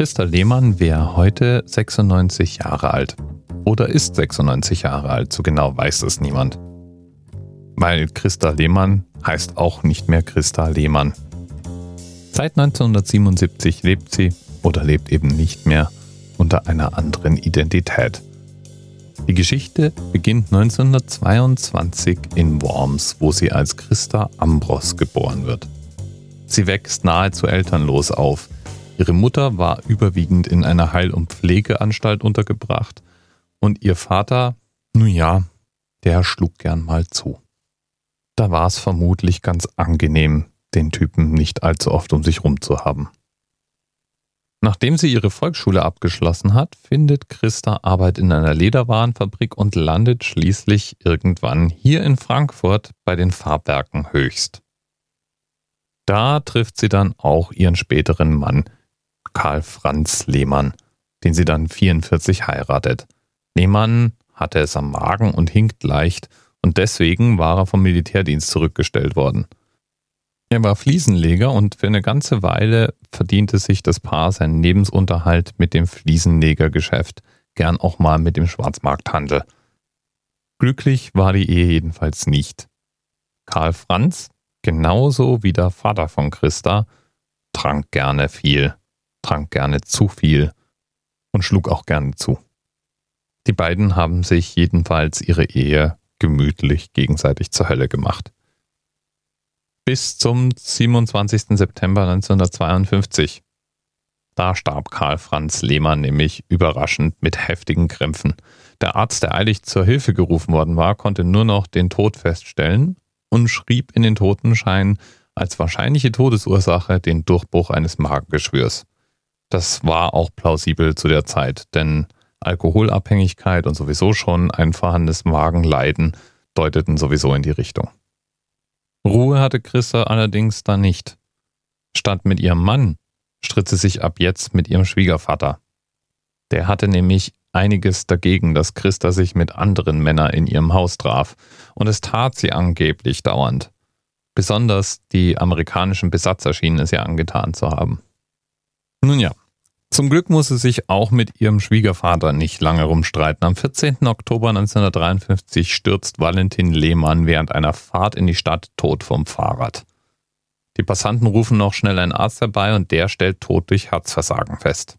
Christa Lehmann wäre heute 96 Jahre alt. Oder ist 96 Jahre alt, so genau weiß es niemand. Weil Christa Lehmann heißt auch nicht mehr Christa Lehmann. Seit 1977 lebt sie oder lebt eben nicht mehr unter einer anderen Identität. Die Geschichte beginnt 1922 in Worms, wo sie als Christa Ambros geboren wird. Sie wächst nahezu elternlos auf. Ihre Mutter war überwiegend in einer Heil- und Pflegeanstalt untergebracht und ihr Vater, nun ja, der schlug gern mal zu. Da war es vermutlich ganz angenehm, den Typen nicht allzu oft um sich rum zu haben. Nachdem sie ihre Volksschule abgeschlossen hat, findet Christa Arbeit in einer Lederwarenfabrik und landet schließlich irgendwann hier in Frankfurt bei den Farbwerken Höchst. Da trifft sie dann auch ihren späteren Mann, Karl Franz Lehmann, den sie dann 44 heiratet. Lehmann hatte es am Magen und hinkt leicht und deswegen war er vom Militärdienst zurückgestellt worden. Er war Fliesenleger und für eine ganze Weile verdiente sich das Paar seinen Lebensunterhalt mit dem Fliesenlegergeschäft, gern auch mal mit dem Schwarzmarkthandel. Glücklich war die Ehe jedenfalls nicht. Karl Franz, genauso wie der Vater von Christa, trank gerne viel, trank gerne zu viel und schlug auch gerne zu. Die beiden haben sich jedenfalls ihre Ehe gemütlich gegenseitig zur Hölle gemacht bis zum 27. September 1952. Da starb Karl Franz Lehmann nämlich überraschend mit heftigen Krämpfen. Der Arzt, der eilig zur Hilfe gerufen worden war, konnte nur noch den Tod feststellen und schrieb in den Totenschein als wahrscheinliche Todesursache den Durchbruch eines Magengeschwürs. Das war auch plausibel zu der Zeit, denn Alkoholabhängigkeit und sowieso schon ein vorhandenes Magenleiden deuteten sowieso in die Richtung. Ruhe hatte Christa allerdings da nicht. Statt mit ihrem Mann stritt sie sich ab jetzt mit ihrem Schwiegervater. Der hatte nämlich einiges dagegen, dass Christa sich mit anderen Männern in ihrem Haus traf, und es tat sie angeblich dauernd. Besonders die amerikanischen Besatzer schienen es ja angetan zu haben. Nun ja, zum Glück muss sie sich auch mit ihrem Schwiegervater nicht lange rumstreiten. Am 14. Oktober 1953 stürzt Valentin Lehmann während einer Fahrt in die Stadt tot vom Fahrrad. Die Passanten rufen noch schnell einen Arzt herbei und der stellt tot durch Herzversagen fest.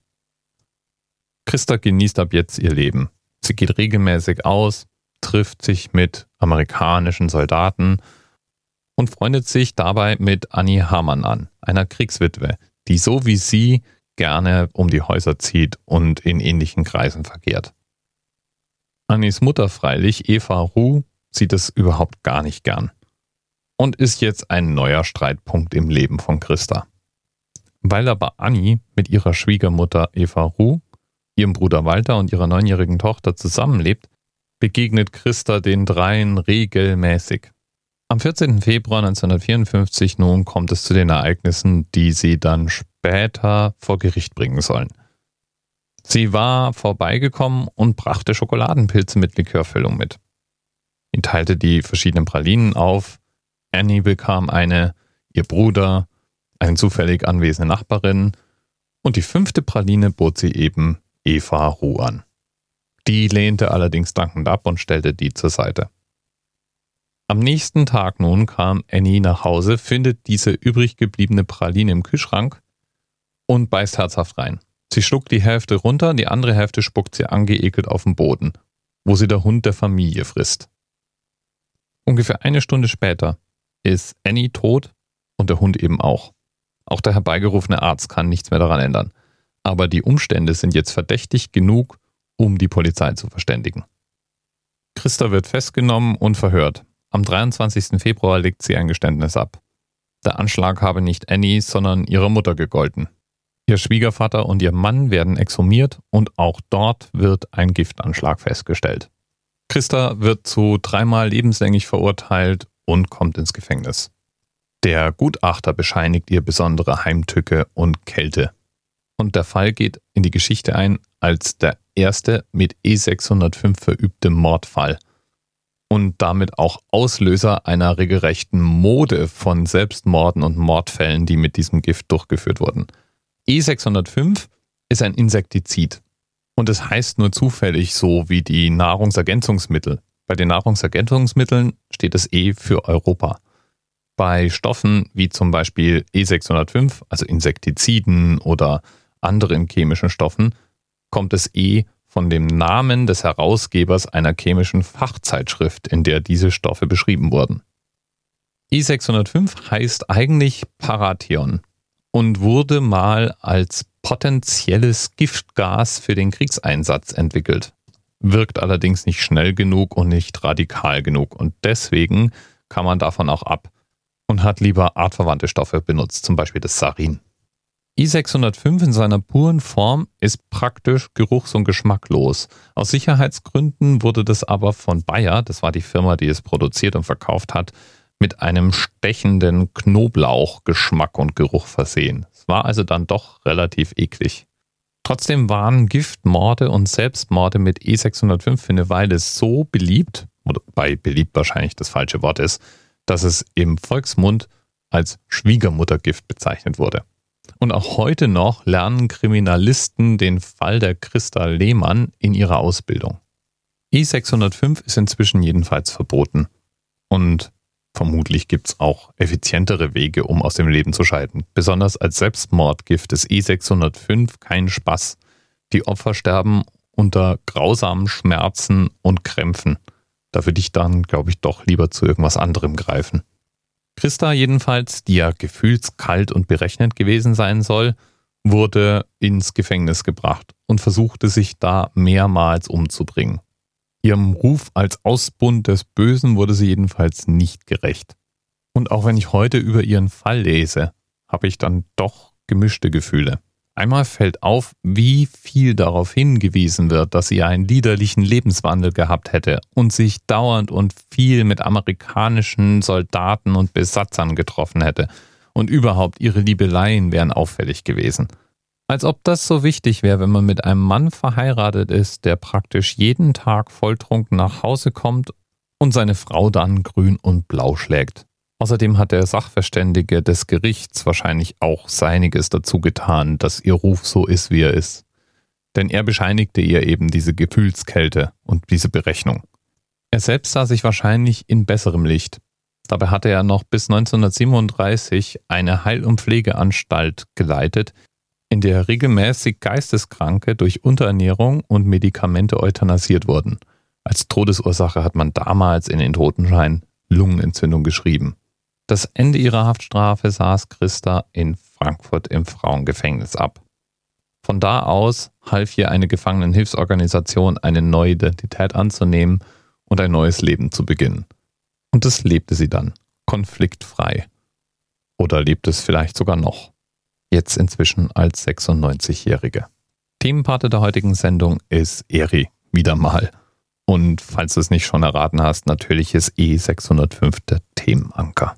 Christa genießt ab jetzt ihr Leben. Sie geht regelmäßig aus, trifft sich mit amerikanischen Soldaten und freundet sich dabei mit Annie Hamann an, einer Kriegswitwe, die so wie sie gerne um die Häuser zieht und in ähnlichen Kreisen verkehrt. Annis Mutter freilich, Eva Ruh, sieht es überhaupt gar nicht gern und ist jetzt ein neuer Streitpunkt im Leben von Christa. Weil aber Annie mit ihrer Schwiegermutter Eva Ruh, ihrem Bruder Walter und ihrer neunjährigen Tochter zusammenlebt, begegnet Christa den dreien regelmäßig. Am 14. Februar 1954 nun kommt es zu den Ereignissen, die sie dann später vor Gericht bringen sollen. Sie war vorbeigekommen und brachte Schokoladenpilze mit Likörfüllung mit. Sie teilte die verschiedenen Pralinen auf. Annie bekam eine, ihr Bruder, eine zufällig anwesende Nachbarin und die fünfte Praline bot sie eben Eva Ruh an. Die lehnte allerdings dankend ab und stellte die zur Seite. Am nächsten Tag nun kam Annie nach Hause, findet diese übrig gebliebene Praline im Kühlschrank und beißt herzhaft rein. Sie schluckt die Hälfte runter, die andere Hälfte spuckt sie angeekelt auf den Boden, wo sie der Hund der Familie frisst. Ungefähr eine Stunde später ist Annie tot und der Hund eben auch. Auch der herbeigerufene Arzt kann nichts mehr daran ändern. Aber die Umstände sind jetzt verdächtig genug, um die Polizei zu verständigen. Christa wird festgenommen und verhört. Am 23. Februar legt sie ein Geständnis ab. Der Anschlag habe nicht Annie, sondern ihrer Mutter gegolten. Ihr Schwiegervater und ihr Mann werden exhumiert und auch dort wird ein Giftanschlag festgestellt. Christa wird zu dreimal lebenslänglich verurteilt und kommt ins Gefängnis. Der Gutachter bescheinigt ihr besondere Heimtücke und Kälte. Und der Fall geht in die Geschichte ein als der erste mit E605 verübte Mordfall und damit auch Auslöser einer regelrechten Mode von Selbstmorden und Mordfällen, die mit diesem Gift durchgeführt wurden. E605 ist ein Insektizid. Und es heißt nur zufällig so wie die Nahrungsergänzungsmittel. Bei den Nahrungsergänzungsmitteln steht das E für Europa. Bei Stoffen wie zum Beispiel E605, also Insektiziden oder anderen chemischen Stoffen, kommt das E von dem Namen des Herausgebers einer chemischen Fachzeitschrift, in der diese Stoffe beschrieben wurden. E605 heißt eigentlich Parathion und wurde mal als potenzielles Giftgas für den Kriegseinsatz entwickelt. Wirkt allerdings nicht schnell genug und nicht radikal genug und deswegen kam man davon auch ab und hat lieber artverwandte Stoffe benutzt, zum Beispiel das Sarin. I605 in seiner puren Form ist praktisch geruchs- und geschmacklos. Aus Sicherheitsgründen wurde das aber von Bayer, das war die Firma, die es produziert und verkauft hat, mit einem stechenden Knoblauchgeschmack und Geruch versehen. Es war also dann doch relativ eklig. Trotzdem waren Giftmorde und Selbstmorde mit E605 für eine Weile so beliebt, wobei beliebt wahrscheinlich das falsche Wort ist, dass es im Volksmund als Schwiegermuttergift bezeichnet wurde. Und auch heute noch lernen Kriminalisten den Fall der Christa Lehmann in ihrer Ausbildung. E605 ist inzwischen jedenfalls verboten. Und vermutlich gibt es auch effizientere Wege, um aus dem Leben zu scheiden. Besonders als Selbstmordgift ist E605 kein Spaß. Die Opfer sterben unter grausamen Schmerzen und Krämpfen. Da würde ich dann, glaube ich, doch lieber zu irgendwas anderem greifen. Christa jedenfalls, die ja gefühlskalt und berechnend gewesen sein soll, wurde ins Gefängnis gebracht und versuchte sich da mehrmals umzubringen. Ihrem Ruf als Ausbund des Bösen wurde sie jedenfalls nicht gerecht. Und auch wenn ich heute über ihren Fall lese, habe ich dann doch gemischte Gefühle. Einmal fällt auf, wie viel darauf hingewiesen wird, dass sie einen liederlichen Lebenswandel gehabt hätte und sich dauernd und viel mit amerikanischen Soldaten und Besatzern getroffen hätte. Und überhaupt ihre Liebeleien wären auffällig gewesen. Als ob das so wichtig wäre, wenn man mit einem Mann verheiratet ist, der praktisch jeden Tag volltrunken nach Hause kommt und seine Frau dann grün und blau schlägt. Außerdem hat der Sachverständige des Gerichts wahrscheinlich auch seiniges dazu getan, dass ihr Ruf so ist, wie er ist. Denn er bescheinigte ihr eben diese Gefühlskälte und diese Berechnung. Er selbst sah sich wahrscheinlich in besserem Licht. Dabei hatte er noch bis 1937 eine Heil- und Pflegeanstalt geleitet, in der regelmäßig Geisteskranke durch Unterernährung und Medikamente euthanasiert wurden. Als Todesursache hat man damals in den Totenschein Lungenentzündung geschrieben. Das Ende ihrer Haftstrafe saß Christa in Frankfurt im Frauengefängnis ab. Von da aus half ihr eine Gefangenenhilfsorganisation, eine neue Identität anzunehmen und ein neues Leben zu beginnen. Und das lebte sie dann, konfliktfrei. Oder lebt es vielleicht sogar noch. Jetzt inzwischen als 96-Jährige. Themenpate der heutigen Sendung ist Eri, wieder mal. Und falls du es nicht schon erraten hast, natürlich ist E605 der Themenanker.